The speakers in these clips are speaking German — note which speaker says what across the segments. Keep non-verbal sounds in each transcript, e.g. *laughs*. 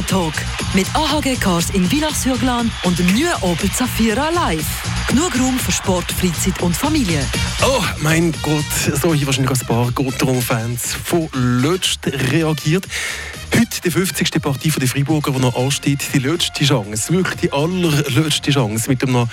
Speaker 1: Talk mit AHG Cars in Villach-sur-Glane und dem neuen Opel Zafira Live. Genug Raum für Sport, Freizeit und Familie.
Speaker 2: Oh mein Gott, so hier wahrscheinlich ein paar Gotteron-Fans von Lötst reagiert. Heute die 50. Partie der Freiburger, die noch ansteht, die letzte Chance, wirklich die allerletzte Chance, mit einem noch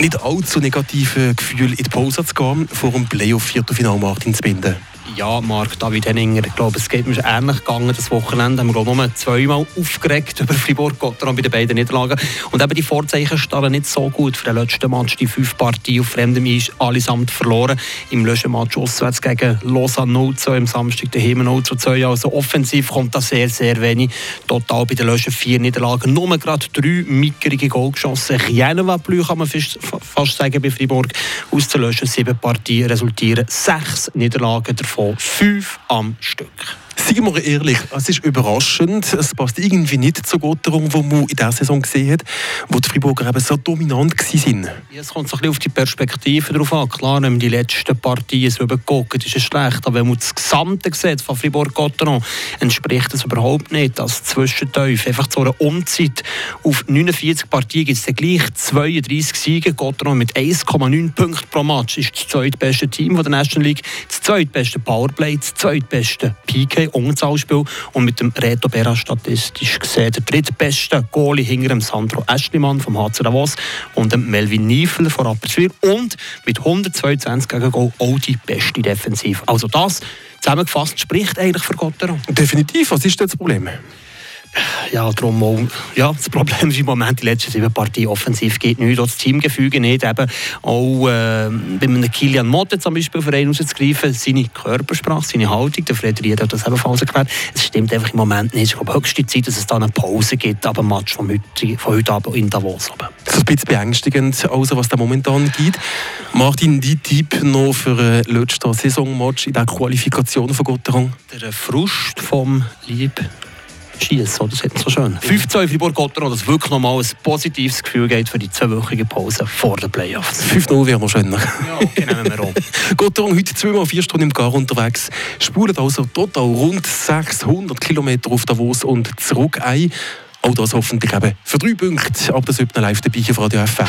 Speaker 2: nicht allzu negativen Gefühl in die Pause zu gehen, vor dem Playoff-Viertelfinal Martin zu binden.
Speaker 3: Ja, Marc, David Henninger, ich glaube, es geht mir ähnlich gegangen. Das Wochenende haben wir glaube nur zweimal aufgeregt *laughs* über Fribourg-Gotteron bei den beiden Niederlagen. Und eben die Vorzeichen standen nicht so gut für den letzten Match. Die fünf Partien auf fremdem Eis allesamt verloren. Im letzten Match auswärts gegen Lausanne 0 2, am Samstag daheim 0 zu 2. Also offensiv kommt da sehr, sehr wenig. Total bei den letzten vier Niederlagen nur gerade drei mickrige Goal geschossen. Genova Blü kann man fast, sagen bei Fribourg. Aus den letzten sieben Partien resultieren sechs Niederlagen davon von fünf am Stück.
Speaker 2: Seien wir ehrlich, es ist überraschend. Es passt irgendwie nicht zur Gotterung, die man in dieser Saison gesehen hat, wo die Freiburger eben so dominant waren.
Speaker 3: Es kommt so ein bisschen auf die Perspektive drauf an. Klar, wenn man die letzten Partien so überguckt, ist es schlecht. Aber wenn man das Gesamte sieht von Fribourg-Gotteron, entspricht das überhaupt nicht. Das Zwischenteuf, einfach zu einer Umzeit auf 49 Partien gibt es dann gleich 32 Siege. Gotteron mit 1,9 Punkten pro Match ist das zweitbeste Team der National League, das zweitbeste Powerplay, das zweitbeste PK Unterzahlspiel und mit dem Reto Berra statistisch gesehen der drittbeste Goalie hinter dem Sandro Eschlimann vom HC Davos und dem Melvin Niefel von Rapperswil und mit 122 gegen Goal auch die beste Defensive. Also das zusammengefasst spricht eigentlich für Gotteron.
Speaker 2: Definitiv. Was ist das Problem?
Speaker 3: Ja, darum auch, ja, das Problem ist im Moment, die letzten sieben Partien offensiv geht nicht, auch das Teamgefüge nicht, eben auch äh, bei einem Kilian Motte zum Beispiel für einen rauszugreifen, seine Körpersprache, seine Haltung, der Frederik hat das ebenfalls erklärt, es stimmt einfach im Moment nicht. Ich glaube, höchste Zeit, dass es da eine Pause gibt ab dem Match von heute, von heute Abend in Davos.
Speaker 2: Das ist ein bisschen beängstigend, also was da momentan gibt. Martin, dein Tipp noch für ein letztes Saisonmatch in der Qualifikation von Gotteron?
Speaker 3: Der Frust vom Lieb schießen. Das ist so schön. 5-2 Fribourg-Gotteron, dass wirklich nochmal ein positives Gefühl geht für die zweiwöchige Pause vor den Playoffs.
Speaker 2: 5-0 wäre noch schöner.
Speaker 3: Ja, okay, nehmen wir auch. *laughs*
Speaker 2: Gotteron heute zweimal vier Stunden im Gar unterwegs, spulen also total rund 600 Kilometer auf Davos und zurück ein. Auch das hoffentlich eben für drei Punkte. Aber das sollte live dabei auf Radio FR.